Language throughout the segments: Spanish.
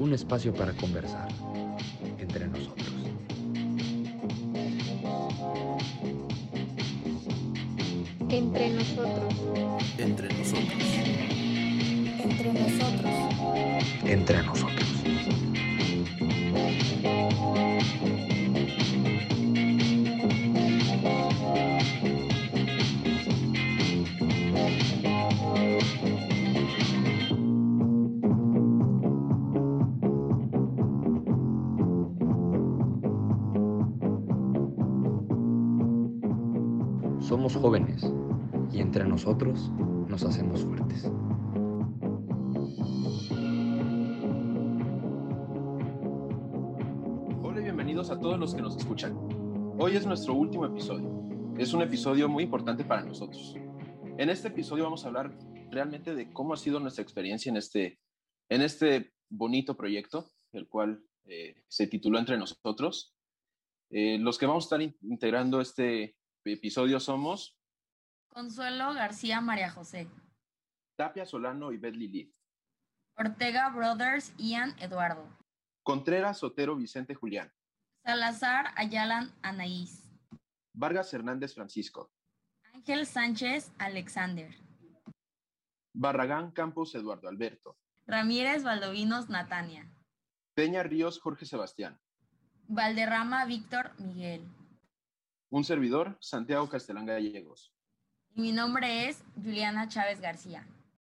un espacio para conversar entre nosotros. Entre nosotros. Entre nosotros. Entre nosotros. Entre nosotros. Hoy es nuestro último episodio. Es un episodio muy importante para nosotros. En este episodio vamos a hablar realmente de cómo ha sido nuestra experiencia en este, en este bonito proyecto, el cual eh, se tituló Entre nosotros. Eh, los que vamos a estar in- integrando este episodio somos Consuelo García María José. Tapia Solano y Beth Lilith. Ortega Brothers Ian Eduardo. Contreras Sotero Vicente Julián. Salazar Ayalan Anaís. Vargas Hernández Francisco. Ángel Sánchez Alexander. Barragán Campos Eduardo Alberto. Ramírez Valdovinos Natania. Peña Ríos Jorge Sebastián. Valderrama Víctor Miguel. Un servidor, Santiago Castellán Gallegos. Y mi nombre es Juliana Chávez García.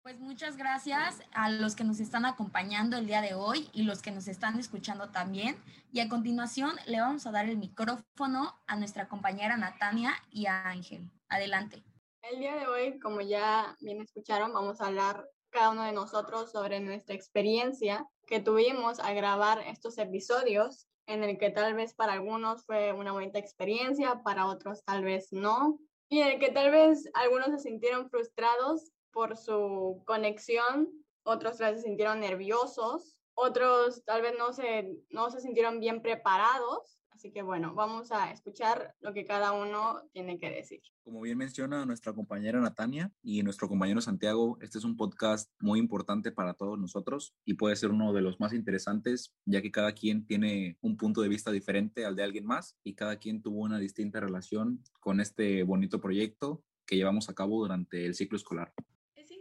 Pues muchas gracias a los que nos están acompañando el día de hoy y los que nos están escuchando también. Y a continuación le vamos a dar el micrófono a nuestra compañera Natania y a Ángel. Adelante. El día de hoy, como ya bien escucharon, vamos a hablar cada uno de nosotros sobre nuestra experiencia que tuvimos al grabar estos episodios, en el que tal vez para algunos fue una bonita experiencia, para otros tal vez no, y en el que tal vez algunos se sintieron frustrados por su conexión, otros se sintieron nerviosos, otros tal vez no se, no se sintieron bien preparados. Así que bueno, vamos a escuchar lo que cada uno tiene que decir. Como bien menciona nuestra compañera Natania y nuestro compañero Santiago, este es un podcast muy importante para todos nosotros y puede ser uno de los más interesantes, ya que cada quien tiene un punto de vista diferente al de alguien más y cada quien tuvo una distinta relación con este bonito proyecto que llevamos a cabo durante el ciclo escolar.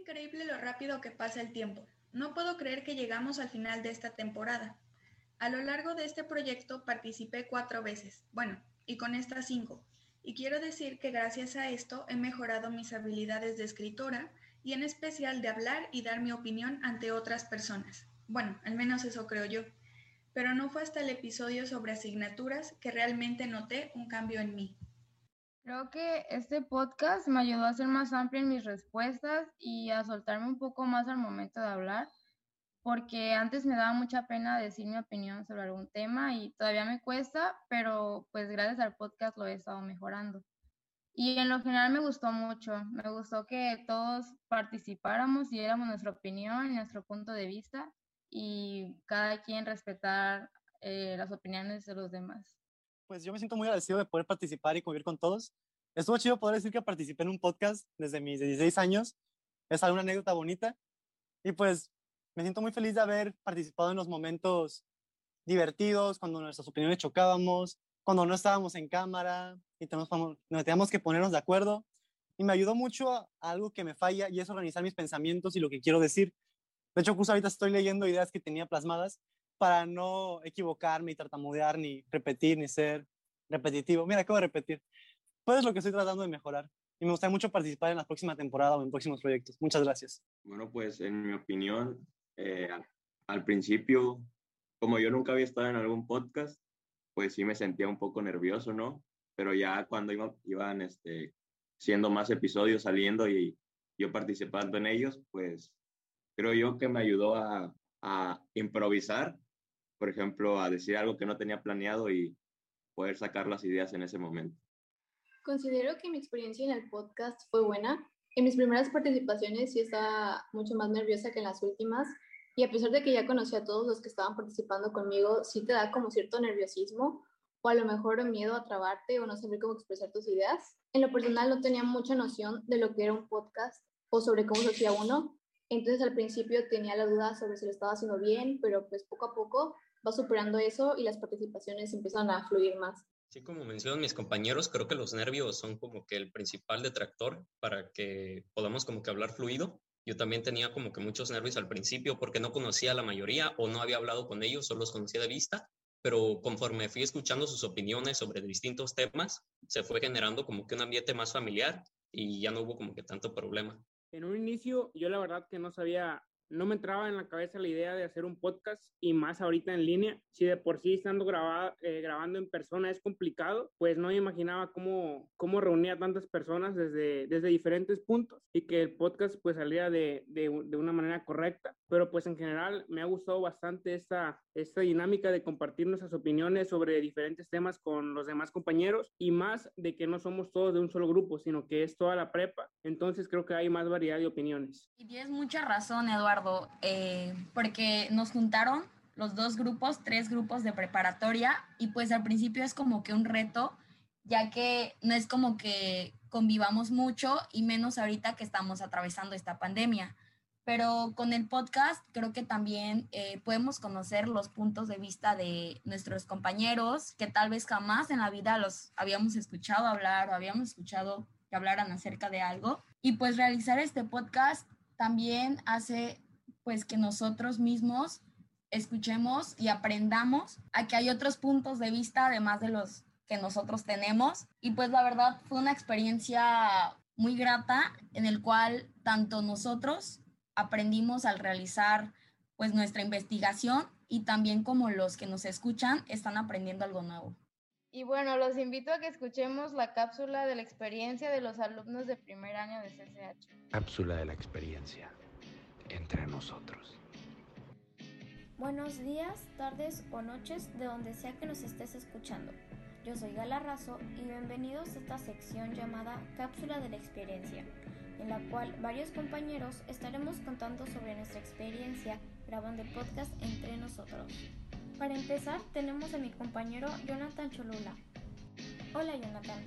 Increíble lo rápido que pasa el tiempo. No puedo creer que llegamos al final de esta temporada. A lo largo de este proyecto participé cuatro veces, bueno, y con estas cinco. Y quiero decir que gracias a esto he mejorado mis habilidades de escritora y en especial de hablar y dar mi opinión ante otras personas. Bueno, al menos eso creo yo. Pero no fue hasta el episodio sobre asignaturas que realmente noté un cambio en mí. Creo que este podcast me ayudó a ser más amplia en mis respuestas y a soltarme un poco más al momento de hablar, porque antes me daba mucha pena decir mi opinión sobre algún tema y todavía me cuesta, pero pues gracias al podcast lo he estado mejorando. Y en lo general me gustó mucho, me gustó que todos participáramos y diéramos nuestra opinión nuestro punto de vista y cada quien respetar eh, las opiniones de los demás. Pues yo me siento muy agradecido de poder participar y convivir con todos. Estuvo chido poder decir que participé en un podcast desde mis 16 años. Es alguna anécdota bonita. Y pues me siento muy feliz de haber participado en los momentos divertidos, cuando nuestras opiniones chocábamos, cuando no estábamos en cámara y tenemos, teníamos que ponernos de acuerdo. Y me ayudó mucho a algo que me falla y es organizar mis pensamientos y lo que quiero decir. De hecho, justo ahorita estoy leyendo ideas que tenía plasmadas para no equivocarme y tartamudear, ni repetir, ni ser repetitivo. Mira, acabo de repetir. Pues es lo que estoy tratando de mejorar. Y me gustaría mucho participar en la próxima temporada o en próximos proyectos. Muchas gracias. Bueno, pues en mi opinión, eh, al, principio, como yo nunca había estado en algún podcast, pues sí me sentía un poco nervioso, ¿no? Pero ya cuando iba, iban este, siendo más episodios saliendo y yo participando en ellos, pues creo yo que me ayudó a improvisar, por ejemplo, a decir algo que no tenía planeado y poder sacar las ideas en ese momento. Considero que mi experiencia en el podcast fue buena. En mis primeras participaciones sí estaba mucho más nerviosa que en las últimas y a pesar de que ya conocí a todos los que estaban participando conmigo, sí te da como cierto nerviosismo o a lo mejor miedo a trabarte o no saber cómo expresar tus ideas. En lo personal no tenía mucha noción de lo que era un podcast o sobre cómo se hacía uno, Entonces al principio tenía la duda sobre si lo estaba haciendo bien, pero pues poco a poco va superando eso y las participaciones empiezan a fluir más. Sí, como mencionan mis compañeros, creo que los nervios son como que el principal detractor para que podamos como que hablar fluido. Yo también tenía como que muchos nervios al principio porque no conocía a la mayoría o no había hablado con ellos, solo los conocía de vista, pero conforme fui escuchando sus opiniones sobre distintos temas, se fue generando como que un ambiente más familiar y ya no hubo como que tanto problema. En un inicio yo la verdad que no sabía no me entraba en la cabeza la idea de hacer un podcast y más ahorita en línea. Si de por sí estando grabada, eh, grabando en persona es complicado, pues no me imaginaba cómo, cómo reunía tantas personas desde, desde diferentes puntos y que el podcast pues saliera de, de, de, una manera correcta. Pero pues en general me ha gustado bastante esta, esta dinámica de compartir nuestras opiniones sobre diferentes temas con los demás compañeros y más de que no somos todos de un solo grupo, sino que es toda la prepa. Entonces creo que hay más variedad de opiniones. Y tienes mucha razón, Eduardo eh, porque nos juntaron los dos grupos, tres grupos de preparatoria, y pues al principio es como que un reto, ya que no es como que convivamos mucho y menos ahorita que estamos atravesando esta pandemia. Pero con el podcast creo que también eh, podemos conocer los puntos de vista de nuestros compañeros que tal vez jamás en la vida los habíamos escuchado hablar o habíamos escuchado que hablaran acerca de algo. Y pues realizar este podcast también hace pues que nosotros mismos escuchemos y aprendamos a que hay otros puntos de vista además de los que nosotros tenemos. Y pues la verdad fue una experiencia muy grata en el cual tanto nosotros aprendimos al realizar pues nuestra investigación y también como los que nos escuchan están aprendiendo algo nuevo. Y bueno, los invito a que escuchemos la cápsula de la experiencia de los alumnos de primer año de CCH. Cápsula de la experiencia entre nosotros. Buenos días, tardes o noches de donde sea que nos estés escuchando. Yo soy Gala Razo y bienvenidos a esta sección llamada Cápsula de la Experiencia, en la cual varios compañeros estaremos contando sobre nuestra experiencia grabando el podcast entre nosotros. Para empezar, tenemos a mi compañero Jonathan Cholula. Hola Jonathan,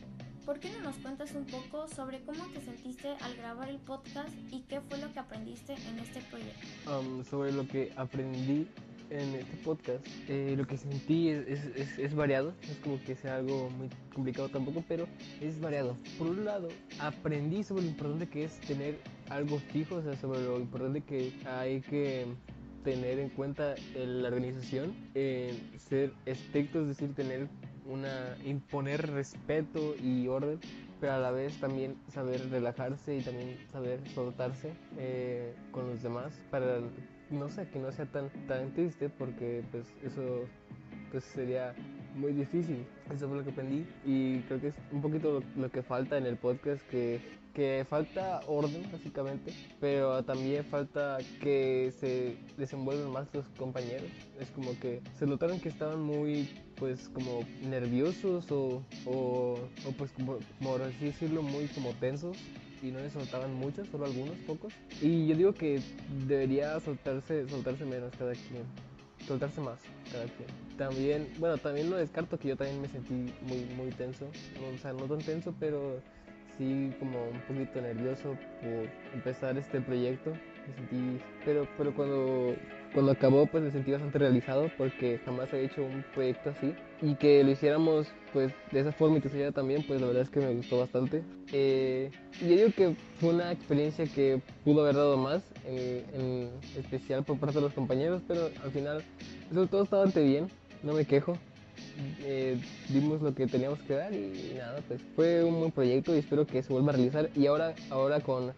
¿Por qué no nos cuentas un poco sobre cómo te sentiste al grabar el podcast y qué fue lo que aprendiste en este proyecto? Um, sobre lo que aprendí en este podcast, eh, lo que sentí es, es, es, variado, es como que sea algo muy complicado tampoco, pero es variado. Por un lado, aprendí sobre lo importante que es tener algo fijo, o sea, sobre lo importante que hay que tener en cuenta en la organización, ser estricto, es decir, tener una imponer respeto y orden, pero a la vez también saber relajarse y también saber soltarse eh, con los demás para no sé que no sea tan tan triste porque pues eso pues sería muy difícil eso fue lo que aprendí y creo que es un poquito lo que falta en el podcast que que falta orden básicamente, pero también falta que se desenvuelvan más los compañeros. Es como que se notaron que estaban muy pues como nerviosos o, o, pues como, así decirlo muy como tensos y no les soltaban mucho, solo algunos pocos. Y yo digo que debería soltarse, soltarse menos cada quien, soltarse más. También, bueno, también lo descarto que yo también me sentí muy, muy tenso, o sea, no tan tenso, pero sí como un poquito nervioso por empezar este proyecto. Me sentí, pero, pero cuando, cuando acabó pues me sentí bastante realizado porque jamás he hecho un proyecto así y que lo hiciéramos pues de esa forma y que se también pues la verdad es que me gustó bastante. Eh, y yo digo que fue una experiencia que pudo haber dado más, en, especial por parte de los compañeros, pero al final eso todo estaba bastante bien, no me quejo eh, dimos lo que teníamos que dar y nada, pues fue un buen proyecto y espero que se vuelva a realizar y ahora, ahora con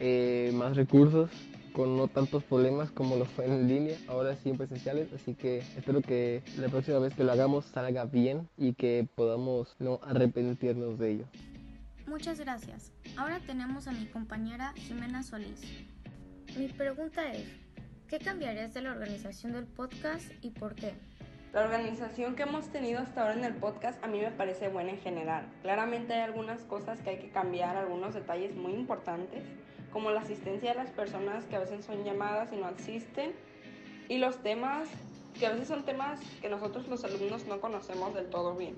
eh, más recursos, con no tantos problemas como lo fue en línea, ahora sí en presenciales, así que espero que la próxima vez que lo hagamos salga bien y que podamos no arrepentirnos de ello. Muchas gracias. Ahora tenemos a mi compañera Jimena Solís. Mi pregunta es, ¿qué cambiarías de la organización del podcast y por qué? La organización que hemos tenido hasta ahora en el podcast a mí me parece buena en general. Claramente hay algunas cosas que hay que cambiar, algunos detalles muy importantes, como la asistencia de las personas que a veces son llamadas y no asisten, y los temas que a veces son temas que nosotros los alumnos no conocemos del todo bien.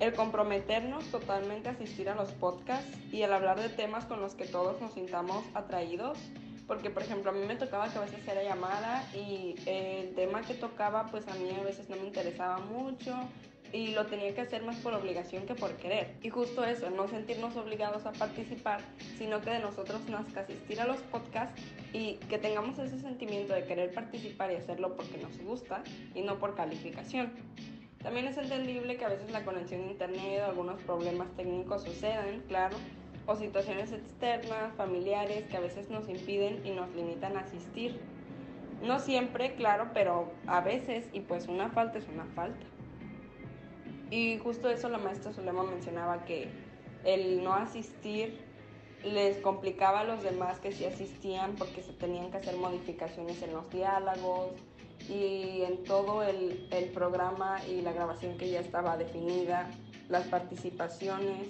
El comprometernos totalmente a asistir a los podcasts y el hablar de temas con los que todos nos sintamos atraídos porque por ejemplo a mí me tocaba que a veces era llamada y el tema que tocaba pues a mí a veces no me interesaba mucho y lo tenía que hacer más por obligación que por querer. Y justo eso, no sentirnos obligados a participar, sino que de nosotros nazca asistir a los podcasts y que tengamos ese sentimiento de querer participar y hacerlo porque nos gusta y no por calificación. También es entendible que a veces la conexión a internet o algunos problemas técnicos sucedan, claro, o situaciones externas, familiares, que a veces nos impiden y nos limitan a asistir. No siempre, claro, pero a veces, y pues una falta es una falta. Y justo eso la maestra Zulema mencionaba que el no asistir les complicaba a los demás que sí asistían porque se tenían que hacer modificaciones en los diálogos y en todo el, el programa y la grabación que ya estaba definida, las participaciones.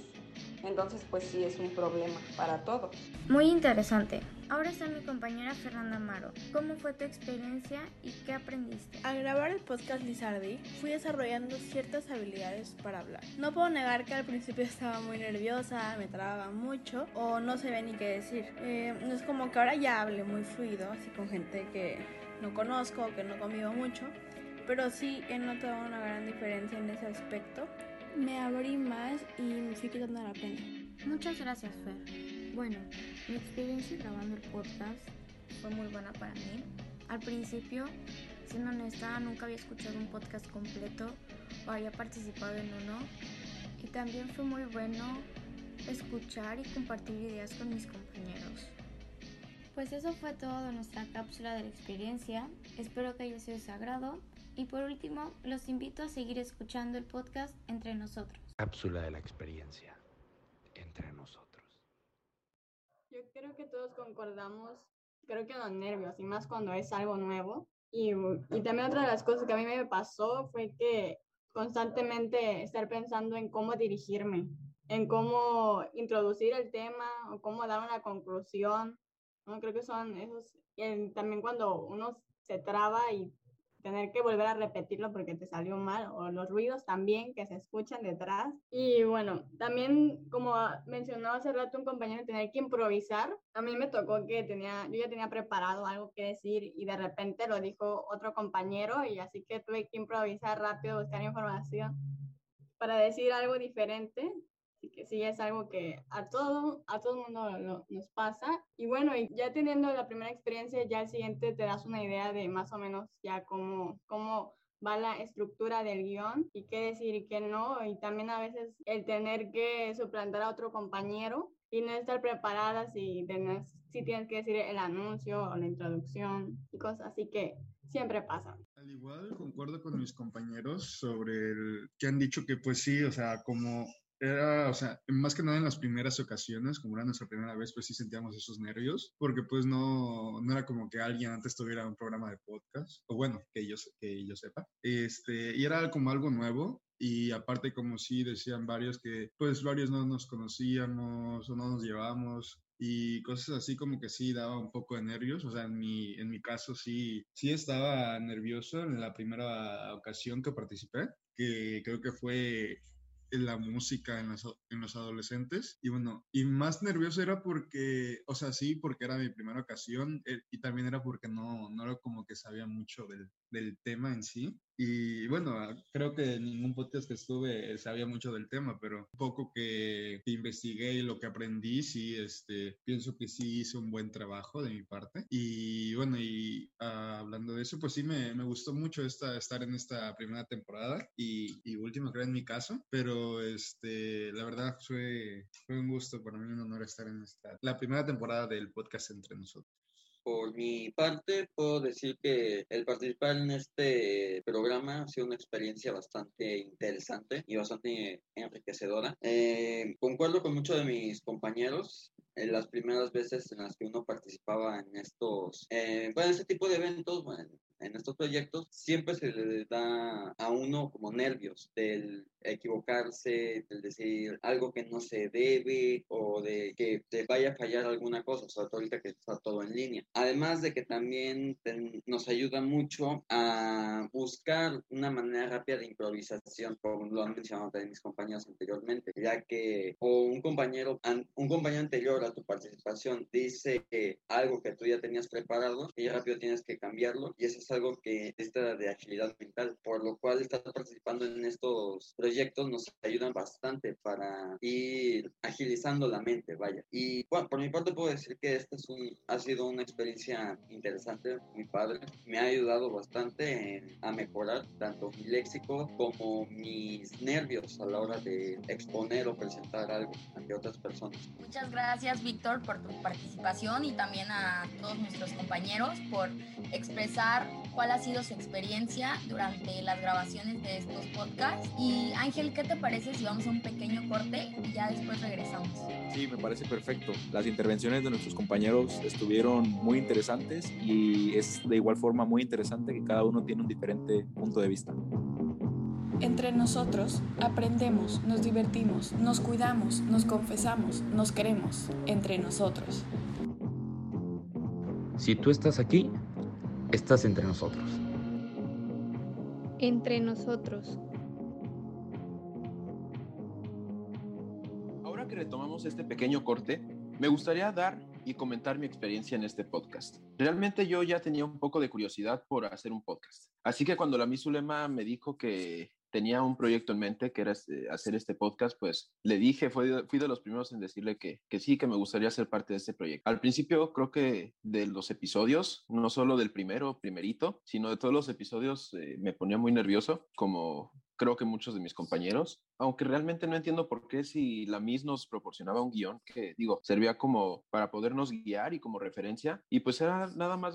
Entonces, pues sí es un problema para todos. Muy interesante. Ahora está mi compañera Fernanda Amaro. ¿Cómo fue tu experiencia y qué aprendiste? Al grabar el podcast Lizardi, fui desarrollando ciertas habilidades para hablar. No puedo negar que al principio estaba muy nerviosa, me trababa mucho o no sabía ni qué decir. Eh, no es como que ahora ya hable muy fluido, así con gente que no conozco o que no convivo mucho, pero sí he notado una gran diferencia en ese aspecto. Me abrí más y me fui quitando la pena. Muchas gracias, Fer. Bueno, mi experiencia grabando el podcast fue muy buena para mí. Al principio, siendo honesta, nunca había escuchado un podcast completo o había participado en uno. Y también fue muy bueno escuchar y compartir ideas con mis compañeros. Pues eso fue todo de nuestra cápsula de la experiencia. Espero que haya sido de su agrado. Y por último, los invito a seguir escuchando el podcast entre nosotros. Cápsula de la experiencia entre nosotros. Creo que todos concordamos, creo que los nervios, y más cuando es algo nuevo. Y, y también otra de las cosas que a mí me pasó fue que constantemente estar pensando en cómo dirigirme, en cómo introducir el tema o cómo dar una conclusión. ¿no? Creo que son esos, también cuando uno se traba y tener que volver a repetirlo porque te salió mal, o los ruidos también que se escuchan detrás. Y bueno, también como mencionó hace rato un compañero, tener que improvisar. A mí me tocó que tenía, yo ya tenía preparado algo que decir y de repente lo dijo otro compañero y así que tuve que improvisar rápido, buscar información para decir algo diferente Que sí, es algo que a todo, a todo el mundo nos pasa. Y bueno, ya teniendo la primera experiencia, ya al siguiente te das una idea de más o menos ya cómo, cómo va la estructura del guion y qué decir y qué no. Y también a veces el tener que suplantar a otro compañero y no estar preparadas y tener, si tienes que decir el anuncio o la introducción y cosas así que siempre pasa. Al igual concuerdo con mis compañeros sobre el que han dicho que pues sí, o sea, como era, o sea, más que nada en las primeras ocasiones, como era nuestra primera vez, pues sí sentíamos esos nervios, porque pues no, no era como que alguien antes tuviera un programa de podcast, o bueno, que yo, que yo sepa, este, y era como algo nuevo, y aparte como sí decían varios que pues varios no nos conocíamos o no nos llevábamos y cosas así como que sí daba un poco de nervios, o sea, en mi, en mi caso sí, sí estaba nervioso en la primera ocasión que participé, que creo que fue en la música en los, en los adolescentes. Y bueno, y más nervioso era porque, o sea, sí, porque era mi primera ocasión eh, y también era porque no, no era como que sabía mucho del, del tema en sí. Y bueno, ah, creo que en ningún podcast que estuve sabía mucho del tema, pero un poco que, investigué y lo que aprendí, sí, este, pienso que sí hice un buen trabajo de mi parte. Y bueno, y uh, hablando de eso, pues sí me, me gustó mucho esta, estar en esta primera temporada y, y última, creo, en mi caso, pero este, la verdad fue, fue un gusto para mí, un honor estar en esta, la primera temporada del podcast entre nosotros. Por mi parte, puedo decir que el participar en este programa ha sido una experiencia bastante interesante y bastante enriquecedora. Eh, concuerdo con muchos de mis compañeros en las primeras veces en las que uno participaba en estos, eh, bueno, este tipo de eventos, bueno, en estos proyectos, siempre se le da a uno como nervios del equivocarse, del decir algo que no se debe o de que te vaya a fallar alguna cosa, sobre todo ahorita que está todo en línea. Además de que también nos ayuda mucho a buscar una manera rápida de improvisación, como lo han mencionado también mis compañeros anteriormente, ya que o un compañero, un compañero anterior para tu participación dice algo que tú ya tenías preparado y rápido tienes que cambiarlo y eso es algo que necesita de agilidad mental, por lo cual estar participando en estos proyectos nos ayudan bastante para ir agilizando la mente, vaya. Y bueno, por mi parte puedo decir que esta es un, ha sido una experiencia interesante, muy padre, me ha ayudado bastante a mejorar tanto mi léxico como mis nervios a la hora de exponer o presentar algo ante otras personas. Muchas gracias, Víctor, por tu participación y también a todos nuestros compañeros por expresar cuál ha sido su experiencia durante las grabaciones de estos podcasts. Y Ángel, ¿qué te parece si vamos a un pequeño corte y ya después regresamos? Sí, me parece perfecto. Las intervenciones de nuestros compañeros estuvieron muy interesantes y es de igual forma muy interesante que cada uno tiene un diferente punto de vista. Entre nosotros aprendemos, nos divertimos, nos cuidamos, nos confesamos, nos queremos, entre nosotros. Si tú estás aquí, estás entre nosotros. Entre nosotros. Ahora que retomamos este pequeño corte, me gustaría dar y comentar mi experiencia en este podcast. Realmente yo ya tenía un poco de curiosidad por hacer un podcast. Así que cuando la Misulema me dijo que tenía un proyecto en mente que era este, hacer este podcast, pues le dije, fui de, fui de los primeros en decirle que, que, sí, que me gustaría ser parte de este proyecto. Al principio creo que de los episodios, no solo del primero, primerito, sino de todos los episodios, eh, me ponía muy nervioso, como creo que muchos de mis compañeros, aunque realmente no entiendo por qué si la MIS nos proporcionaba un guion que, digo, servía como para podernos guiar y como referencia, y pues era nada más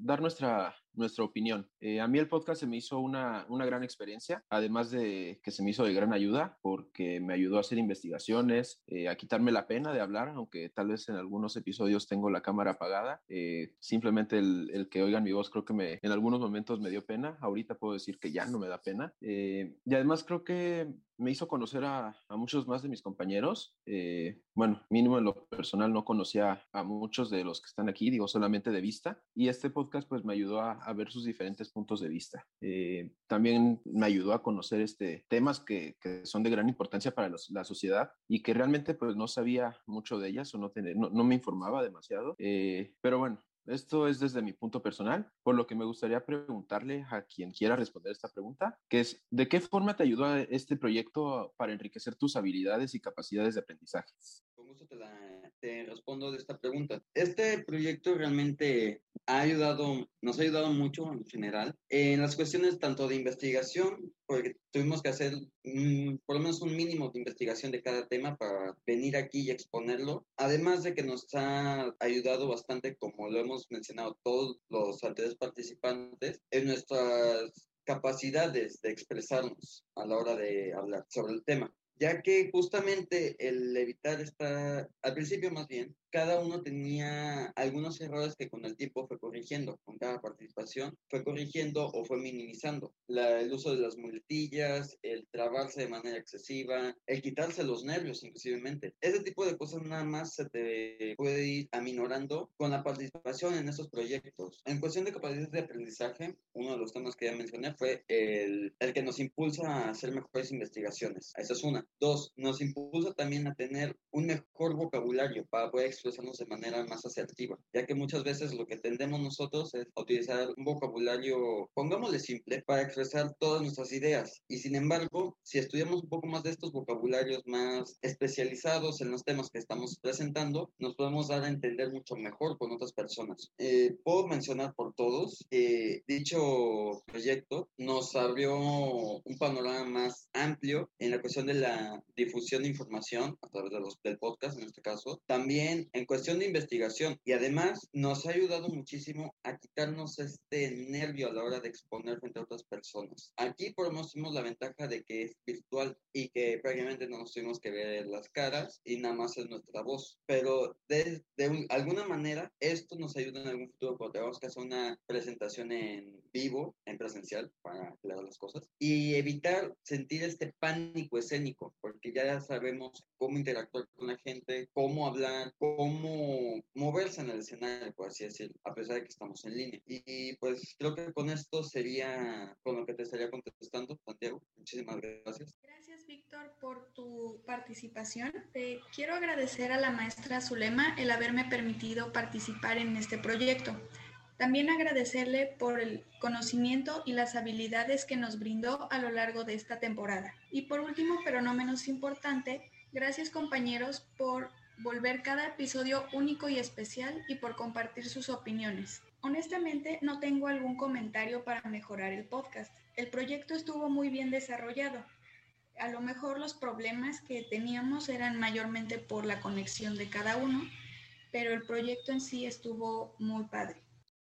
dar nuestra, nuestra opinión. Eh, a mí el podcast se me hizo una, una gran experiencia, además de que se me hizo de gran ayuda, porque me ayudó a hacer investigaciones, eh, a quitarme la pena de hablar, aunque tal vez en algunos episodios tengo la cámara apagada. Eh, simplemente el, el, que oigan mi voz creo que me, en algunos momentos me dio pena, ahorita puedo decir que ya no me da pena. y además creo que me hizo conocer a, muchos más de mis compañeros. Eh, bueno, mínimo en lo personal no conocía a muchos de los que están aquí, digo solamente de vista, y este podcast pues me ayudó a, ver sus diferentes puntos de vista. Eh, también me ayudó a conocer este, temas que, son de gran importancia para la sociedad y que realmente pues no sabía mucho de ellas o no me informaba demasiado. Eh, pero bueno, esto es desde mi punto personal, por lo que me gustaría preguntarle a quien quiera responder esta pregunta, que es, ¿de qué forma te ayudó este proyecto para enriquecer tus habilidades y capacidades de aprendizaje? Gusto te, la, te respondo de esta pregunta. Este proyecto realmente ha ayudado, nos ha ayudado mucho en general en las cuestiones tanto de investigación, porque tuvimos que hacer un, por lo menos un mínimo de investigación de cada tema para venir aquí y exponerlo, además de que nos ha ayudado bastante, como lo hemos mencionado todos los anteriores participantes, en nuestras capacidades de expresarnos a la hora de hablar sobre el tema ya que justamente el evitar esta, al principio más bien, cada uno tenía algunos errores que con el tiempo fue corrigiendo, con cada participación fue corrigiendo o fue minimizando. El uso de las muletillas, el trabarse de manera excesiva, el quitarse los nervios inclusivemente. Ese tipo de cosas nada más se te puede ir aminorando con la participación en esos proyectos. En cuestión de capacidades de aprendizaje, uno de los temas que ya mencioné fue el, el que nos impulsa a hacer mejores investigaciones. Esa es una. Dos, nos impulsa también a tener un mejor vocabulario para poder expresarnos de manera más asertiva, ya que muchas veces lo que tendemos nosotros es utilizar un vocabulario, pongámosle simple, para expresar todas nuestras ideas. Y sin embargo, si estudiamos un poco más de estos vocabularios más especializados en los temas que estamos presentando, nos podemos dar a entender mucho mejor con otras personas. Eh, puedo mencionar por todos que dicho proyecto nos abrió un panorama más amplio en la cuestión de la difusión de información a través de los, del podcast en este caso, también en cuestión de investigación y además nos ha ayudado muchísimo a quitarnos este nervio a la hora de exponer frente a otras personas. Aquí por lo menos tenemos la ventaja de que es virtual y que prácticamente no nos tuvimos que ver las caras y nada más es nuestra voz, pero de, de un, alguna manera esto nos ayuda en algún futuro cuando tengamos que hacer una presentación en vivo, en presencial, para aclarar las cosas, y evitar sentir este pánico escénico porque ya sabemos cómo interactuar con la gente, cómo hablar, cómo cómo moverse en el escenario, por así decirlo, a pesar de que estamos en línea. Y pues creo que con esto sería con lo que te estaría contestando, Santiago. Muchísimas gracias. Gracias, Víctor, por tu participación. Te quiero agradecer a la maestra Zulema el haberme permitido participar en este proyecto. También agradecerle por el conocimiento y las habilidades que nos brindó a lo largo de esta temporada. Y por último, pero no menos importante, gracias compañeros por volver cada episodio único y especial y por compartir sus opiniones. Honestamente, no tengo algún comentario para mejorar el podcast. El proyecto estuvo muy bien desarrollado. A lo mejor los problemas que teníamos eran mayormente por la conexión de cada uno, pero el proyecto en sí estuvo muy padre.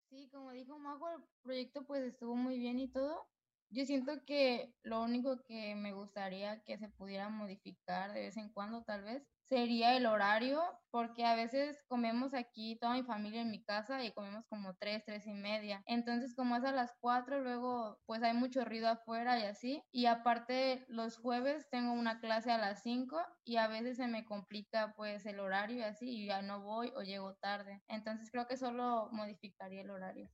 Sí, como dijo Mago, el proyecto pues estuvo muy bien y todo. Yo siento que lo único que me gustaría que se pudiera modificar de vez en cuando tal vez sería el horario, porque a veces comemos aquí toda mi familia en mi casa y comemos como tres, tres y media. Entonces, como es a las cuatro, luego pues hay mucho ruido afuera y así. Y aparte, los jueves tengo una clase a las cinco y a veces se me complica pues el horario y así, y ya no voy o llego tarde. Entonces, creo que solo modificaría el horario.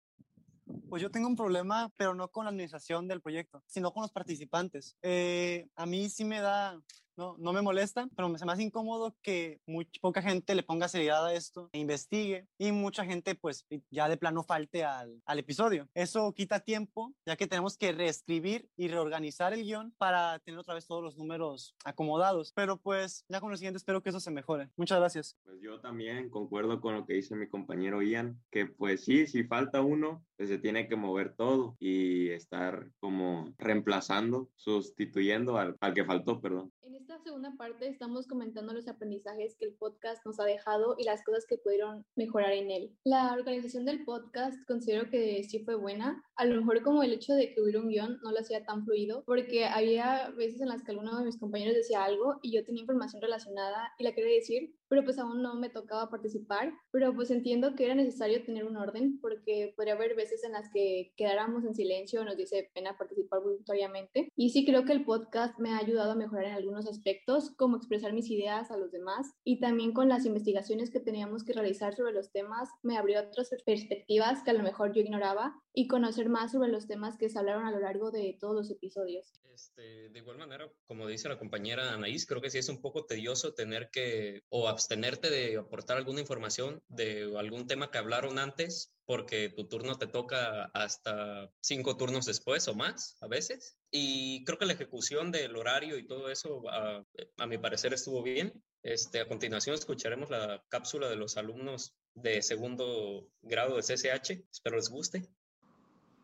Pues yo tengo un problema, pero no con la administración del proyecto, sino con los participantes. Eh, a mí sí me da no, no me molesta, pero me hace incómodo que muy poca gente le ponga seriedad a esto e investigue y mucha gente pues ya de plano falte al, al episodio. Eso quita tiempo ya que tenemos que reescribir y reorganizar el guion para tener otra vez todos los números acomodados. Pero pues ya con lo siguiente espero que eso se mejore. Muchas gracias. Pues yo también concuerdo con lo que dice mi compañero Ian, que pues sí, si falta uno, pues se tiene que mover todo y estar como reemplazando, sustituyendo al, al que faltó, perdón. En esta segunda parte estamos comentando los aprendizajes que el podcast nos ha dejado y las cosas que pudieron mejorar en él. La organización del podcast considero que sí fue buena. A lo mejor como el hecho de que hubiera un guion no lo hacía tan fluido porque había veces en las que alguno de mis compañeros decía algo y yo tenía información relacionada y la quería decir, pero pues aún no me tocaba participar. Pero pues entiendo que era necesario tener un orden porque podría haber veces en las que quedáramos en silencio o nos dice pena participar voluntariamente. Y sí creo que el podcast me ha ayudado a mejorar en algunos aspectos, como expresar mis ideas a los demás y también con las investigaciones que teníamos que realizar sobre los temas, me abrió otras perspectivas que a lo mejor yo ignoraba y conocer más sobre los temas que se hablaron a lo largo de todos los episodios. Este, de igual manera, como dice la compañera Anaís, creo que sí es un poco tedioso tener que o abstenerte de aportar alguna información de algún tema que hablaron antes porque tu turno te toca hasta cinco turnos después o más a veces. Y creo que la ejecución del horario y todo eso, a, a mi parecer, estuvo bien. Este, a continuación escucharemos la cápsula de los alumnos de segundo grado de CCH. Espero les guste.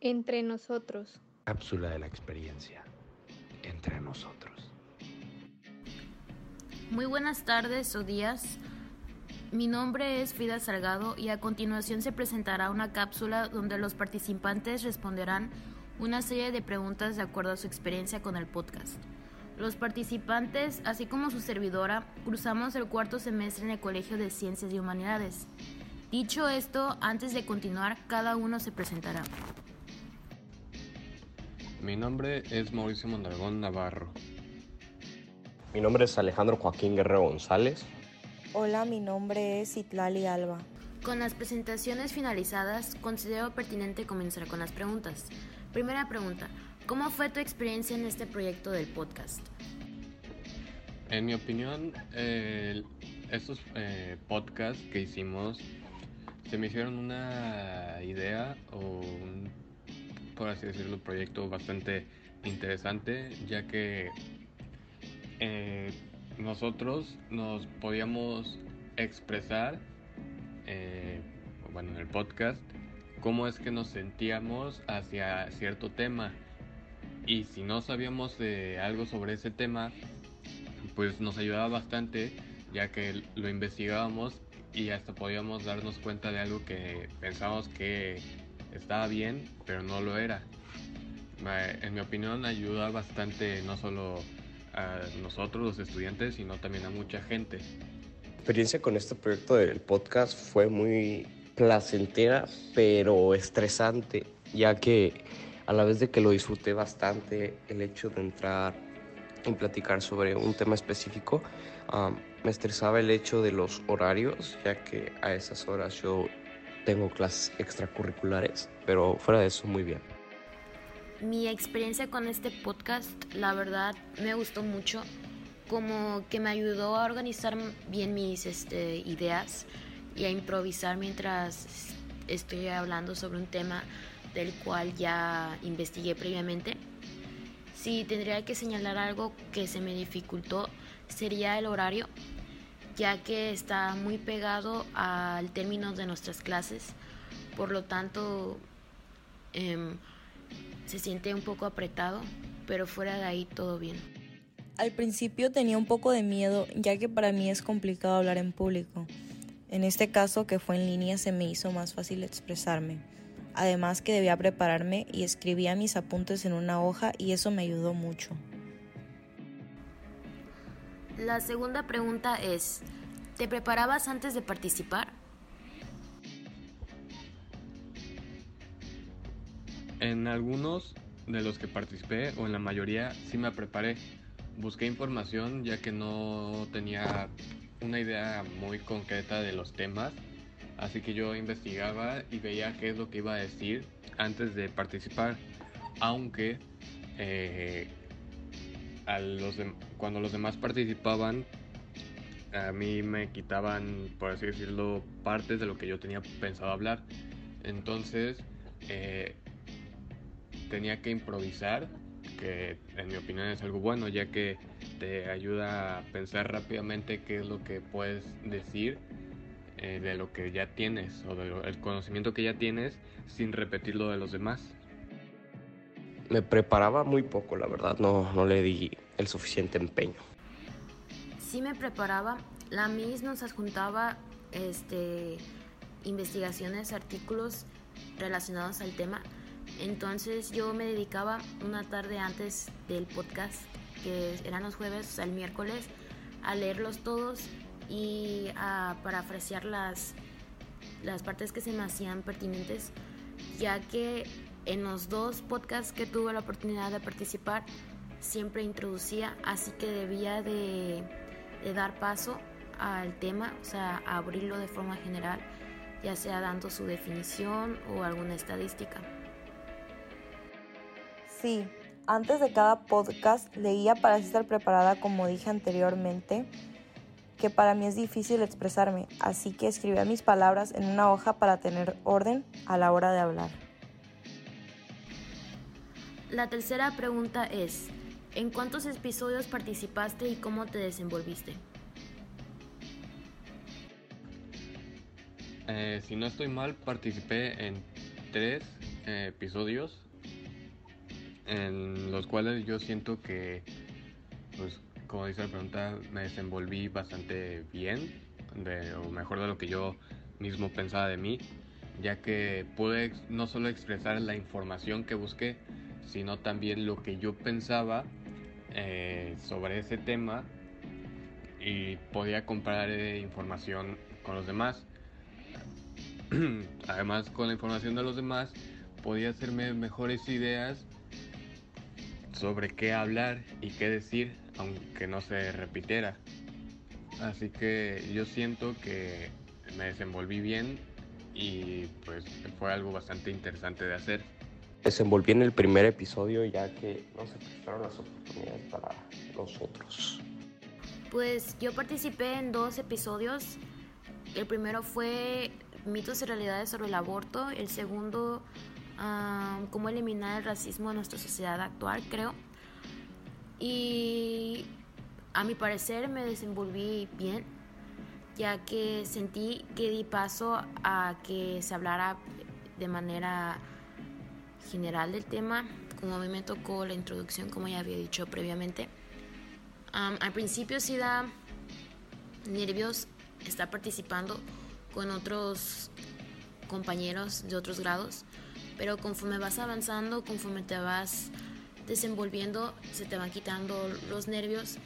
Entre nosotros. Cápsula de la experiencia. Entre nosotros. Muy buenas tardes o días. Mi nombre es Frida Salgado y a continuación se presentará una cápsula donde los participantes responderán una serie de preguntas de acuerdo a su experiencia con el podcast. Los participantes, así como su servidora, cruzamos el cuarto semestre en el Colegio de Ciencias y Humanidades. Dicho esto, antes de continuar, cada uno se presentará. Mi nombre es Mauricio Mondragón Navarro. Mi nombre es Alejandro Joaquín Guerrero González. Hola, mi nombre es Itlali Alba. Con las presentaciones finalizadas, considero pertinente comenzar con las preguntas. Primera pregunta, ¿cómo fue tu experiencia en este proyecto del podcast? En mi opinión, eh, estos eh, podcasts que hicimos se me hicieron una idea o un, por así decirlo, proyecto bastante interesante, ya que eh, nosotros nos podíamos expresar, eh, bueno, en el podcast, cómo es que nos sentíamos hacia cierto tema. Y si no sabíamos de algo sobre ese tema, pues nos ayudaba bastante, ya que lo investigábamos y hasta podíamos darnos cuenta de algo que pensábamos que estaba bien, pero no lo era. En mi opinión ayuda bastante no solo a nosotros los estudiantes, sino también a mucha gente. La experiencia con este proyecto del podcast fue muy placentera, pero estresante, ya que a la vez de que lo disfruté bastante, el hecho de entrar y platicar sobre un tema específico, um, Me estresaba el hecho de los horarios, ya que a esas horas yo tengo clases extracurriculares, pero fuera de eso muy bien. Mi experiencia con este podcast, la verdad, me gustó mucho, como que me ayudó a organizar bien mis este, ideas y a improvisar mientras estoy hablando sobre un tema del cual ya investigué previamente. Si tendría que señalar algo que se me dificultó, sería el horario, ya que está muy pegado al término de nuestras clases, por lo tanto em, se siente un poco apretado, pero fuera de ahí todo bien. Al principio tenía un poco de miedo, ya que para mí es complicado hablar en público. En este caso, que fue en línea, se me hizo más fácil expresarme. Además que debía prepararme y escribía mis apuntes en una hoja y eso me ayudó mucho. La segunda pregunta es, ¿te preparabas antes de participar? En algunos de los que participé o en la mayoría sí me preparé. Busqué información ya que no tenía una idea muy concreta de los temas, así que yo investigaba y veía qué es lo que iba a decir antes de participar, aunque eh, a los cuando los demás participaban, a mí me quitaban, por así decirlo, partes de lo que yo tenía pensado hablar. Entonces, eh, tenía que improvisar, que en mi opinión es algo bueno, ya que te ayuda a pensar rápidamente qué es lo que puedes decir eh, de lo que ya tienes o del conocimiento que ya tienes sin repetir lo de los demás. Me preparaba muy poco, la verdad, no, no le di el suficiente empeño. Sí me preparaba, la MIS nos adjuntaba este, investigaciones, artículos relacionados al tema, entonces yo me dedicaba una tarde antes del podcast, que eran los jueves, o sea, el miércoles, a leerlos todos y a parafrasear las, las partes que se me hacían pertinentes, ya que en los dos podcasts que tuve la oportunidad de participar siempre introducía, así que debía de, dar paso al tema, o sea, abrirlo de forma general, ya sea dando su definición o alguna estadística. Sí, antes de cada podcast leía para estar preparada como dije anteriormente, que para mí es difícil expresarme, así que escribía mis palabras en una hoja para tener orden a la hora de hablar. La tercera pregunta es, ¿en cuántos episodios participaste y cómo te desenvolviste? Eh, si no estoy mal, participé en tres eh, episodios en los cuales yo siento que, pues, como dice la pregunta, me desenvolví bastante bien, o mejor de lo que yo mismo pensaba de mí, ya que pude no solo expresar la información que busqué, sino también lo que yo pensaba eh, sobre ese tema y podía comparar eh, información con los demás. Además, con la información de los demás, podía hacerme mejores ideas sobre qué hablar y qué decir, aunque no se repitiera. Así que yo siento que me desenvolví bien y pues fue algo bastante interesante de hacer desenvolví en el primer episodio ya que no se prestaron las oportunidades para los otros. Pues yo participé en dos episodios. El primero fue mitos y realidades sobre el aborto. El segundo, cómo eliminar el racismo en nuestra sociedad actual, creo. Y a mi parecer me desenvolví bien, ya que sentí que di paso a que se hablara de manera general del tema, como a mí me tocó la introducción, como ya había dicho previamente. al principio sí da nervios estar participando con otros compañeros de otros grados, pero conforme vas avanzando, conforme te vas desenvolviendo, se te van quitando los nervios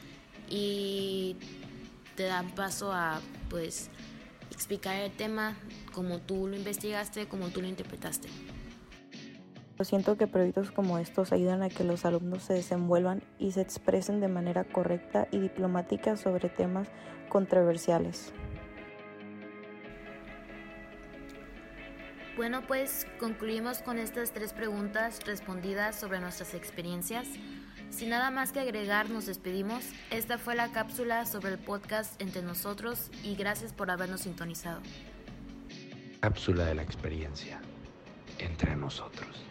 y te dan paso a pues explicar el tema como tú lo investigaste, como tú lo interpretaste. Siento que proyectos como estos ayudan a que los alumnos se desenvuelvan y se expresen de manera correcta y diplomática sobre temas controversiales. Bueno, pues concluimos con estas tres preguntas respondidas sobre nuestras experiencias. Sin nada más que agregar, nos despedimos. Esta fue la cápsula sobre el podcast entre nosotros y gracias por habernos sintonizado. Cápsula de la experiencia entre nosotros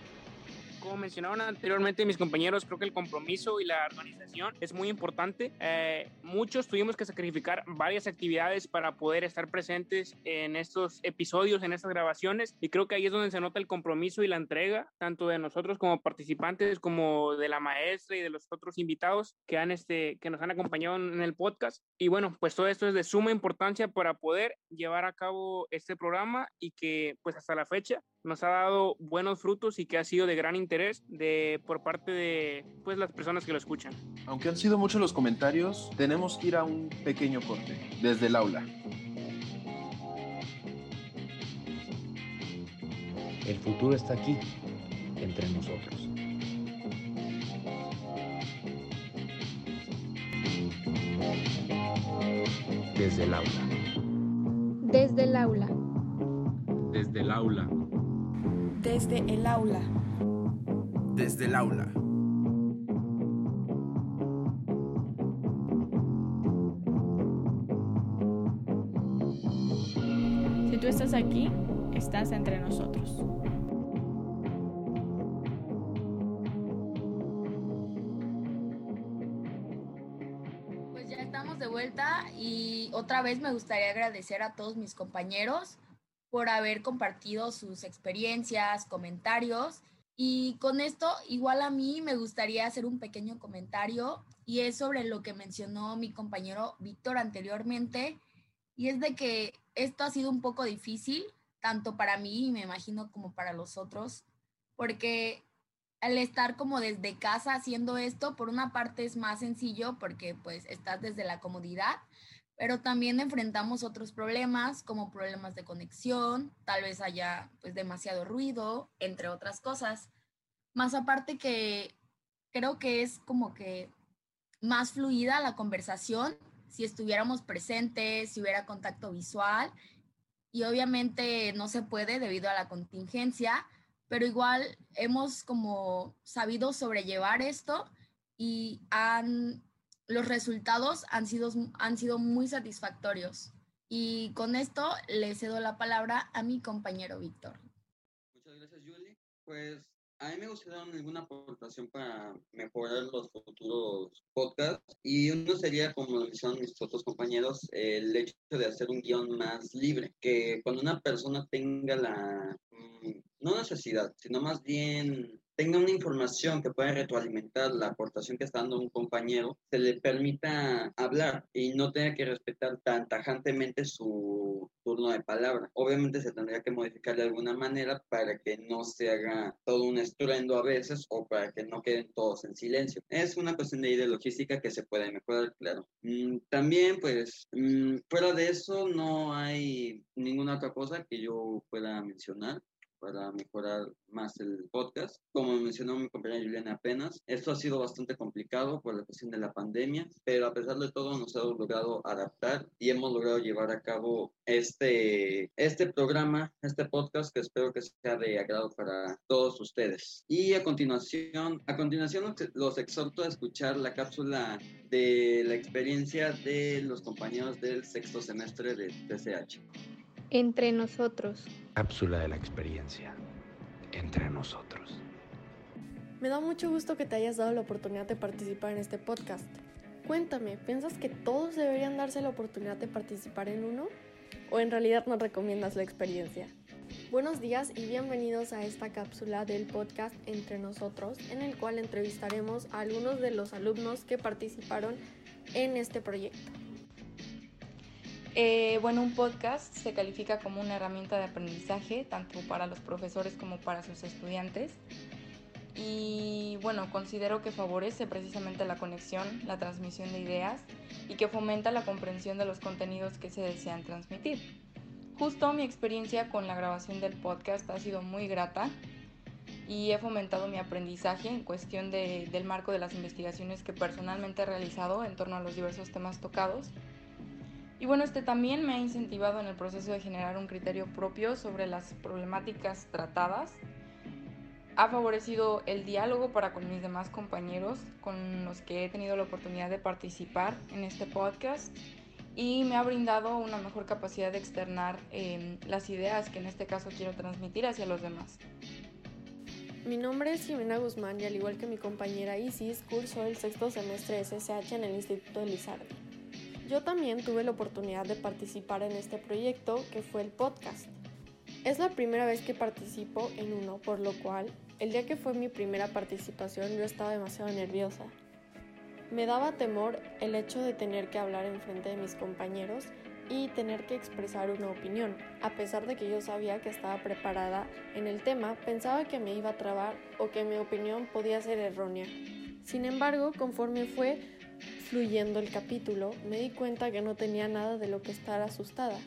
como mencionaban anteriormente mis compañeros, creo que el compromiso y la organización es muy importante. Eh, muchos tuvimos que sacrificar varias actividades para poder estar presentes en estos episodios, en estas grabaciones, y creo que ahí es donde se nota el compromiso y la entrega, tanto de nosotros como participantes, como de la maestra y de los otros invitados que, han, este, que nos han acompañado en el podcast. Y bueno, pues todo esto es de suma importancia para poder llevar a cabo este programa y que pues hasta la fecha nos ha dado buenos frutos y que ha sido de gran interés de, por parte de pues, las personas que lo escuchan. Aunque han sido muchos los comentarios, tenemos que ir a un pequeño corte desde el aula. El futuro está aquí, entre nosotros. Desde el aula. Desde el aula. Desde el aula. Desde el aula. Desde el aula. Si tú estás aquí, estás entre nosotros. Pues ya estamos de vuelta y otra vez me gustaría agradecer a todos mis compañeros por haber compartido sus experiencias, comentarios. Y con esto, igual a mí me gustaría hacer un pequeño comentario y es sobre lo que mencionó mi compañero Víctor anteriormente. Y es de que esto ha sido un poco difícil, tanto para mí y me imagino como para los otros, porque al estar como desde casa haciendo esto, por una parte es más sencillo porque pues estás desde la comodidad, pero también enfrentamos otros problemas como problemas de conexión, tal vez haya pues demasiado ruido, entre otras cosas. Más aparte que creo que es como que más fluida la conversación si estuviéramos presentes, si hubiera contacto visual y obviamente no se puede debido a la contingencia, pero igual hemos como sabido sobrellevar esto y han los resultados han sido, han sido muy satisfactorios. Y con esto le cedo la palabra a mi compañero Víctor. Muchas gracias, Julie. Pues a mí me gustaría alguna aportación para mejorar los futuros podcasts. Y uno sería, como lo mencionan mis otros compañeros, el hecho de hacer un guion más libre. Que cuando una persona tenga la, mm, no necesidad, sino más bien tenga una información que pueda retroalimentar la aportación que está dando un compañero, se le permita hablar y no tenga que respetar tan tajantemente su turno de palabra. Obviamente se tendría que modificar de alguna manera para que no se haga todo un estruendo a veces o para que no queden todos en silencio. Es una cuestión de, de logística que se puede mejorar, claro. Mm, también, pues, mm, fuera de eso, no hay ninguna otra cosa que yo pueda mencionar para mejorar más el podcast. Como mencionó mi compañera Juliana apenas, esto ha sido bastante complicado por la cuestión de la pandemia, pero a pesar de todo nos hemos logrado adaptar y hemos logrado llevar a cabo este, este programa, este podcast que espero que sea de agrado para todos ustedes. Y a continuación, a continuación los exhorto a escuchar la cápsula de la experiencia de los compañeros del sexto semestre de TCH. Entre nosotros. Cápsula de la experiencia. Entre nosotros. Me da mucho gusto que te hayas dado la oportunidad de participar en este podcast. Cuéntame, ¿piensas que todos deberían darse la oportunidad de participar en uno? ¿O en realidad no recomiendas la experiencia? Buenos días y bienvenidos a esta cápsula del podcast Entre nosotros, en el cual entrevistaremos a algunos de los alumnos que participaron en este proyecto. Eh, bueno, un podcast se califica como una herramienta de aprendizaje, tanto para los profesores como para sus estudiantes. Y bueno, considero que favorece precisamente la conexión, la transmisión de ideas y que fomenta la comprensión de los contenidos que se desean transmitir. Justo mi experiencia con la grabación del podcast ha sido muy grata y he fomentado mi aprendizaje en cuestión de, del marco de las investigaciones que personalmente he realizado en torno a los diversos temas tocados. Y bueno, este también me ha incentivado en el proceso de generar un criterio propio sobre las problemáticas tratadas. Ha favorecido el diálogo para con mis demás compañeros con los que he tenido la oportunidad de participar en este podcast y me ha brindado una mejor capacidad de externar eh, las ideas que en este caso quiero transmitir hacia los demás. Mi nombre es Jimena Guzmán y al igual que mi compañera Isis, curso el sexto semestre de SSH en el Instituto de Lizardi. Yo también tuve la oportunidad de participar en este proyecto que fue el podcast. Es la primera vez que participo en uno, por lo cual el día que fue mi primera participación yo estaba demasiado nerviosa. Me daba temor el hecho de tener que hablar en frente de mis compañeros y tener que expresar una opinión. A pesar de que yo sabía que estaba preparada en el tema, pensaba que me iba a trabar o que mi opinión podía ser errónea. Sin embargo, conforme fue fluyendo el capítulo, me di cuenta que no tenía nada de lo que estar asustada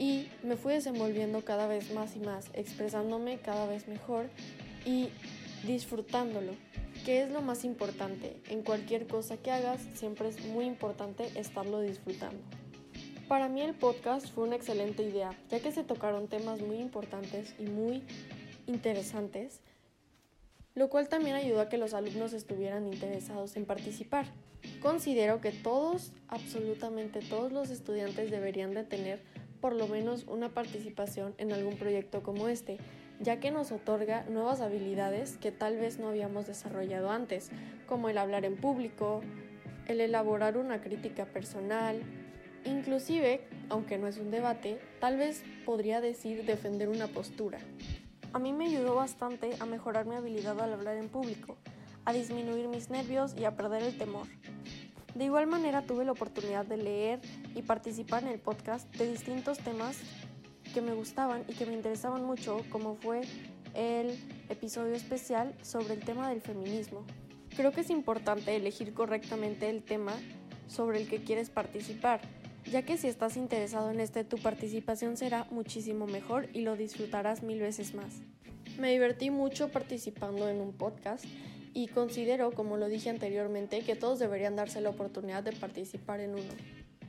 y me fui desenvolviendo cada vez más y más, expresándome cada vez mejor y disfrutándolo, que es lo más importante. En cualquier cosa que hagas, siempre es muy importante estarlo disfrutando. Para mí el podcast fue una excelente idea, ya que se tocaron temas muy importantes y muy interesantes, lo cual también ayudó a que los alumnos estuvieran interesados en participar. Considero que todos, absolutamente todos los estudiantes deberían de tener por lo menos una participación en algún proyecto como este, ya que nos otorga nuevas habilidades que tal vez no habíamos desarrollado antes, como el hablar en público, el elaborar una crítica personal, Inclusive, aunque no es un debate, tal vez podría decir defender una postura. A mí me ayudó bastante a mejorar mi habilidad al hablar en público, a disminuir mis nervios y a perder el temor. De igual manera tuve la oportunidad de leer y participar en el podcast de distintos temas que me gustaban y que me interesaban mucho, como fue el episodio especial sobre el tema del feminismo. Creo que es importante elegir correctamente el tema sobre el que quieres participar, ya que si estás interesado en este tu participación será muchísimo mejor y lo disfrutarás mil veces más. Me divertí mucho participando en un podcast y considero, como lo dije anteriormente, que todos deberían darse la oportunidad de participar en uno.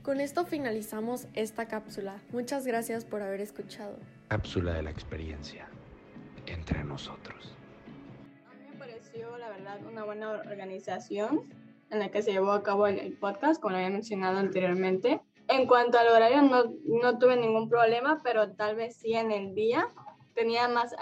Con esto finalizamos esta cápsula. Muchas gracias por haber escuchado. Cápsula de la experiencia entre nosotros. A mí me pareció, la verdad, una buena organización en la que se llevó a cabo el podcast, como lo había mencionado anteriormente. En cuanto al horario, no, no tuve ningún problema, pero tal vez sí en el día. Tenía más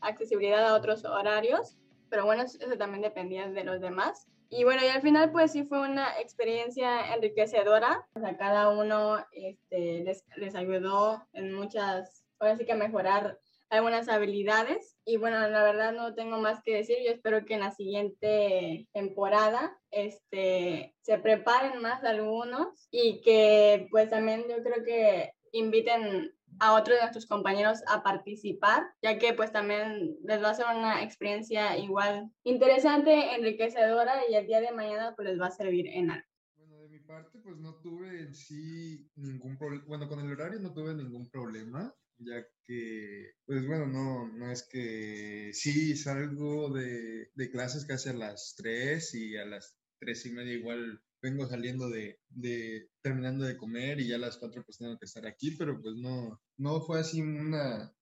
accesibilidad a otros horarios, pero bueno, eso también dependía de los demás. Y bueno, y al final pues sí fue una experiencia enriquecedora. O sea, cada uno este, les, les ayudó en muchas, ahora sí que mejorar algunas habilidades. Y bueno, la verdad no tengo más que decir. Yo espero que en la siguiente temporada este, se preparen más algunos y que pues también yo creo que inviten a otros de nuestros compañeros a participar, ya que pues también les va a ser una experiencia igual interesante, enriquecedora y el día de mañana pues les va a servir en algo. Bueno, de mi parte pues no tuve en sí ningún problema, bueno, con el horario no tuve ningún problema ya que, pues bueno, no, no es que sí salgo de, de clases casi a las 3 y a las 3 y media igual vengo saliendo de, de, terminando de comer y ya a las 4 pues tengo que estar aquí, pero pues no, no fue así una,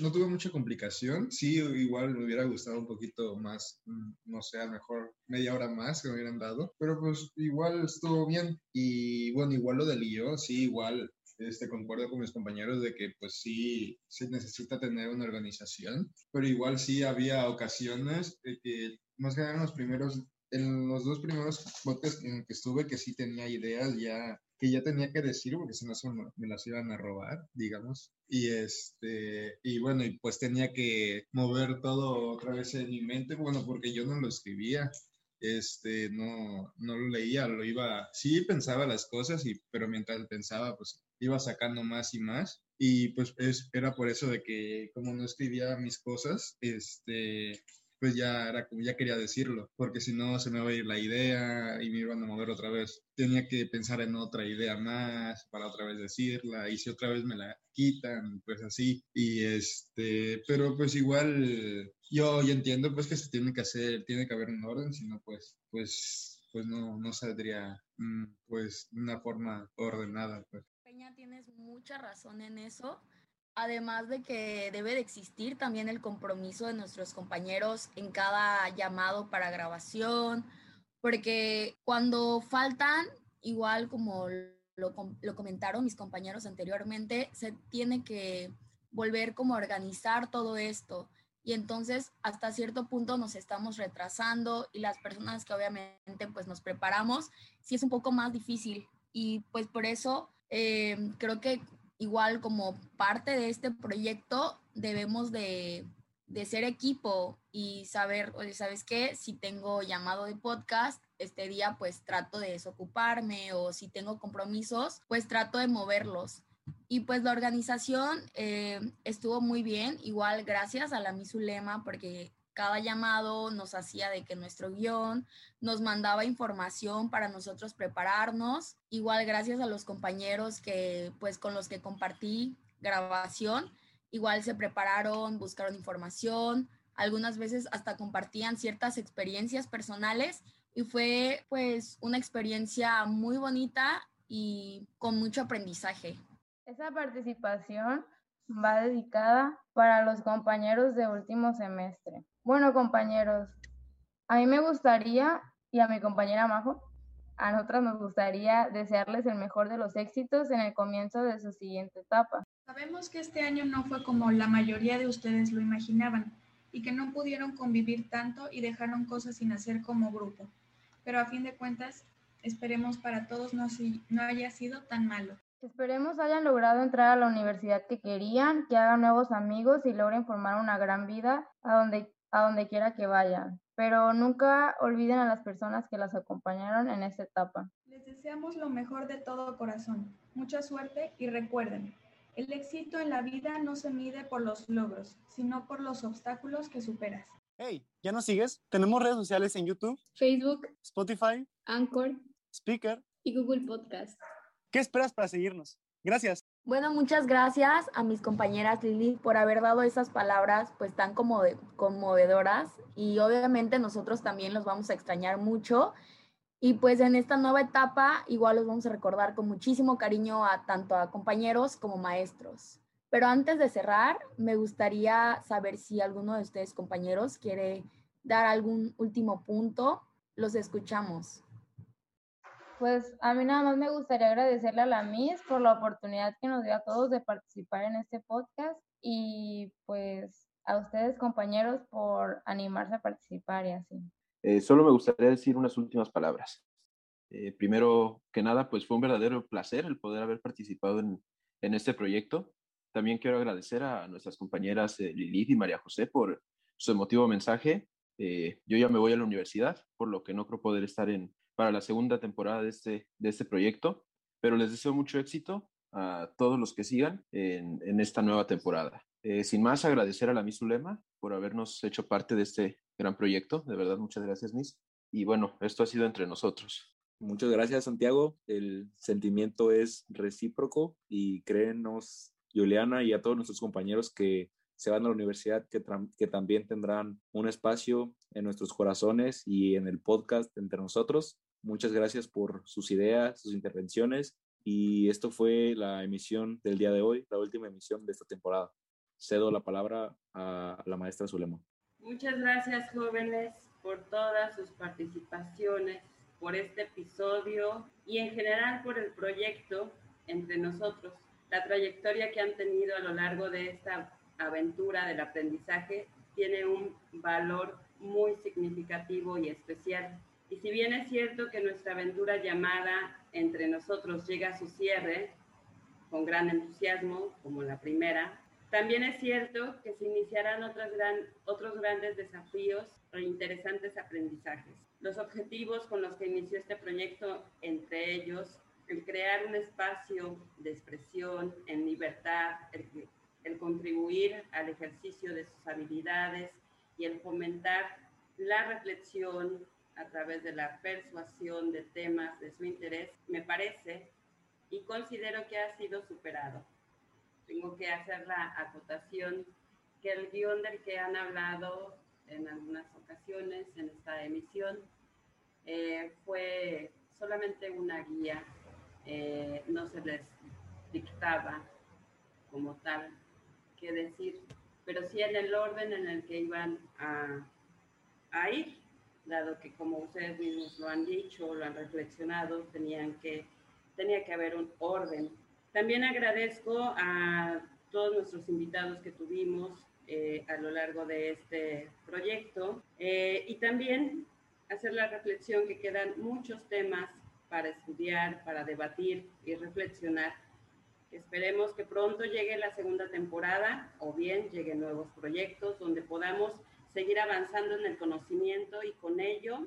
no tuve mucha complicación, sí, igual me hubiera gustado un poquito más, mm, no sé, a lo mejor media hora más que me hubieran dado, pero pues igual estuvo bien. Y bueno, igual lo del guion, sí, igual este, concuerdo con mis compañeros de que pues sí se necesita tener una organización, pero igual sí había ocasiones de que más que nada en los primeros, en los dos primeros botes en que estuve que sí tenía ideas ya que ya tenía que decir porque si no me las iban a robar, digamos. Y este, y bueno, y pues tenía que mover todo otra vez en mi mente, bueno, porque yo no lo escribía este, no, no lo leía, lo iba, sí pensaba las cosas, y, pero mientras pensaba, pues iba sacando más y más. Y pues es, era por eso de que como no escribía mis cosas, este, pues ya era como, ya quería decirlo, porque si no se me va a ir la idea y me iban a mover otra vez. Tenía que pensar en otra idea más para otra vez decirla y si otra vez me la quitan, pues así. Y este, pero pues igual yo, yo entiendo pues que se tiene que hacer, tiene que haber un orden, si no pues, pues, pues no, no saldría mm, pues de una forma ordenada. Pues. Peña, tienes mucha razón en eso además de que debe de existir también el compromiso de nuestros compañeros en cada llamado para grabación, porque cuando faltan, igual como lo, lo comentaron mis compañeros anteriormente, se tiene que volver como a organizar todo esto. Y entonces hasta cierto punto nos estamos retrasando y las personas que obviamente pues nos preparamos, sí es un poco más difícil. Y pues por eso eh, creo que igual como parte de este proyecto debemos de, ser equipo y saber, oye, ¿sabes qué? Si tengo llamado de podcast, este día pues trato de desocuparme o si tengo compromisos, pues trato de moverlos. Y pues la organización eh, estuvo muy bien, igual gracias a la Misulema porque cada llamado nos hacía de que nuestro guion nos mandaba información para nosotros prepararnos. Igual gracias a los compañeros que pues con los que compartí grabación, igual se prepararon, buscaron información, algunas veces hasta compartían ciertas experiencias personales y fue pues una experiencia muy bonita y con mucho aprendizaje. Esa participación va dedicada para los compañeros de último semestre. Bueno, compañeros, a mí me gustaría, y a mi compañera Majo, a nosotras nos gustaría desearles el mejor de los éxitos en el comienzo de su siguiente etapa. Sabemos que este año no fue como la mayoría de ustedes lo imaginaban y que no pudieron convivir tanto y dejaron cosas sin hacer como grupo. Pero a fin de cuentas, esperemos para todos no, no haya sido tan malo. Esperemos hayan logrado entrar a la universidad que querían, que hagan nuevos amigos y logren formar una gran vida a donde a donde quiera que vayan, pero nunca olviden a las personas que las acompañaron en esta etapa. Les deseamos lo mejor de todo corazón, mucha suerte y recuerden, el éxito en la vida no se mide por los logros, sino por los obstáculos que superas. Hey, ¿ya nos sigues? Tenemos redes sociales en YouTube, Facebook, Spotify, Anchor, Speaker y Google Podcast. ¿Qué esperas para seguirnos? Gracias. Bueno, muchas gracias a mis compañeras Lili por haber dado esas palabras pues tan conmovedoras y obviamente nosotros también los vamos a extrañar mucho y pues en esta nueva etapa igual los vamos a recordar con muchísimo cariño a tanto a compañeros como maestros. Pero antes de cerrar, me gustaría saber si alguno de ustedes compañeros quiere dar algún último punto. Los escuchamos. Pues a mí nada más me gustaría agradecerle a la MIS por la oportunidad que nos dio a todos de participar en este podcast y pues a ustedes compañeros por animarse a participar y así. Eh, solo me gustaría decir unas últimas palabras. Eh, primero que nada, pues fue un verdadero placer el poder haber participado en, en este proyecto. También quiero agradecer a nuestras compañeras eh, Lilith y María José por su emotivo mensaje. yo ya me voy a la universidad, por lo que no creo poder estar en, para la segunda temporada de este, de este proyecto, pero les deseo mucho éxito a todos los que sigan en, en esta nueva temporada. Eh, sin más, agradecer a la Miss Ulema por habernos hecho parte de este gran proyecto. De verdad, muchas gracias, Miss. Y bueno, esto ha sido entre nosotros. Muchas gracias, Santiago. El sentimiento es recíproco y créenos, Juliana, y a todos nuestros compañeros que se van a la universidad, que, que también tendrán un espacio en nuestros corazones y en el podcast entre nosotros. Muchas gracias por sus ideas, sus intervenciones y esto fue la emisión del día de hoy, la última emisión de esta temporada. Cedo la palabra a la maestra Zulema. Muchas gracias jóvenes por todas sus participaciones, por este episodio y en general por el proyecto entre nosotros, la trayectoria que han tenido a lo largo de esta aventura del aprendizaje tiene un valor muy significativo y especial. Y si bien es cierto que nuestra aventura llamada entre nosotros llega a su cierre con gran entusiasmo, como la primera, también es cierto que se iniciarán otras gran, otros grandes desafíos e interesantes aprendizajes. Los objetivos con los que inició este proyecto, entre ellos el crear un espacio de expresión en libertad, el, el contribuir al ejercicio de sus habilidades y el fomentar la reflexión a través de la persuasión de temas de su interés, me parece y considero que ha sido superado. Tengo que hacer la acotación que el guion del que han hablado en algunas ocasiones en esta emisión eh, fue solamente una guía, eh, no se les dictaba como tal qué decir, pero sí en el orden en el que iban a, a ir, dado que como ustedes mismos lo han dicho, lo han reflexionado, tenían que, tenía que haber un orden. También agradezco a todos nuestros invitados que tuvimos eh, a lo largo de este proyecto eh, y también hacer la reflexión que quedan muchos temas para estudiar, para debatir y reflexionar. Esperemos que pronto llegue la segunda temporada o bien lleguen nuevos proyectos donde podamos seguir avanzando en el conocimiento y con ello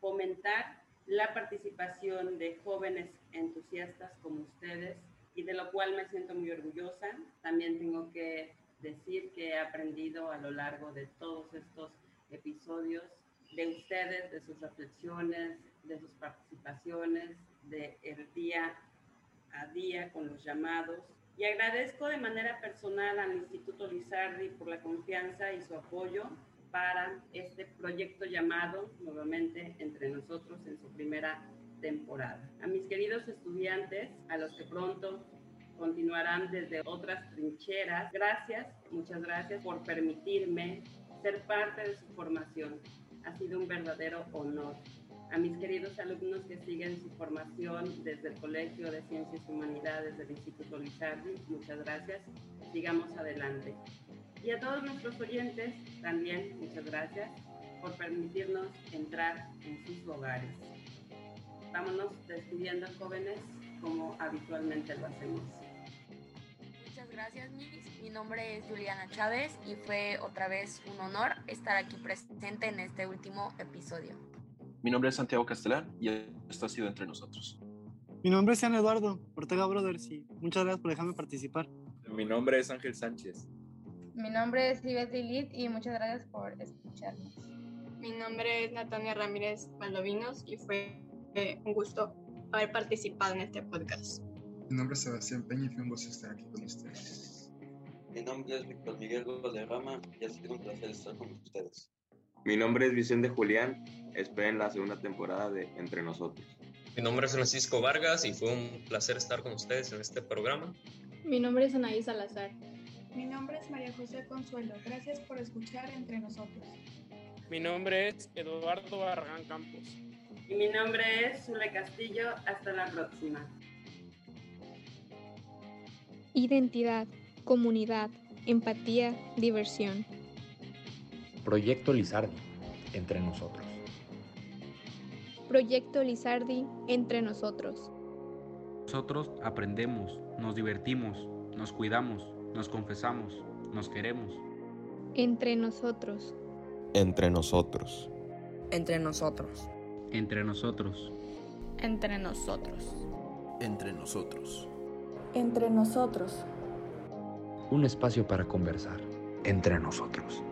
fomentar la participación de jóvenes entusiastas como ustedes y de lo cual me siento muy orgullosa. También tengo que decir que he aprendido a lo largo de todos estos episodios de ustedes, de sus reflexiones, de sus participaciones, de el día a día con los llamados. Y agradezco de manera personal al Instituto Lizardi por la confianza y su apoyo para este proyecto llamado nuevamente entre nosotros en su primera temporada. A mis queridos estudiantes, a los que pronto continuarán desde otras trincheras. Gracias, muchas gracias por permitirme ser parte de su formación. Ha sido un verdadero honor. A mis queridos alumnos que siguen su formación desde el Colegio de Ciencias y Humanidades del Instituto Lizardi, muchas gracias. Sigamos adelante. Y a todos nuestros oyentes, también muchas gracias por permitirnos entrar en sus hogares. Vámonos despidiendo, jóvenes, como habitualmente lo hacemos gracias, Mi nombre es Juliana Chávez y fue otra vez un honor estar aquí presente en este último episodio. Mi nombre es Santiago Castellán y esto ha sido entre nosotros. Mi nombre es San Eduardo Ortega Brothers y muchas gracias por dejarme participar. Mi nombre es Ángel Sánchez. Mi nombre es Ivette Lilith y muchas gracias por escucharnos. Mi nombre es Natalia Ramírez Valdovinos y fue un gusto haber participado en este podcast. Mi nombre es Sebastián Peña y fue un gusto estar aquí con ustedes. Mi nombre es Víctor Miguel Rama y ha sido un placer estar con ustedes. Mi nombre es Vicente Julián, esperen la segunda temporada de Entre Nosotros. Mi nombre es Francisco Vargas y fue un placer estar con ustedes en este programa. Mi nombre es Anaí Salazar. Mi nombre es María José Consuelo. Gracias por escuchar Entre Nosotros. Mi nombre es Eduardo Barragán Campos. Y mi nombre es Zule Castillo. Hasta la próxima. Identidad, comunidad, empatía, diversión. Proyecto Lizardi, entre nosotros. Proyecto Lizardi, entre nosotros. Nosotros aprendemos, nos divertimos, nos cuidamos, nos confesamos, nos queremos. Entre nosotros. Entre nosotros. Entre nosotros. Entre nosotros. Entre nosotros. Entre nosotros entre nosotros. Un espacio para conversar entre nosotros.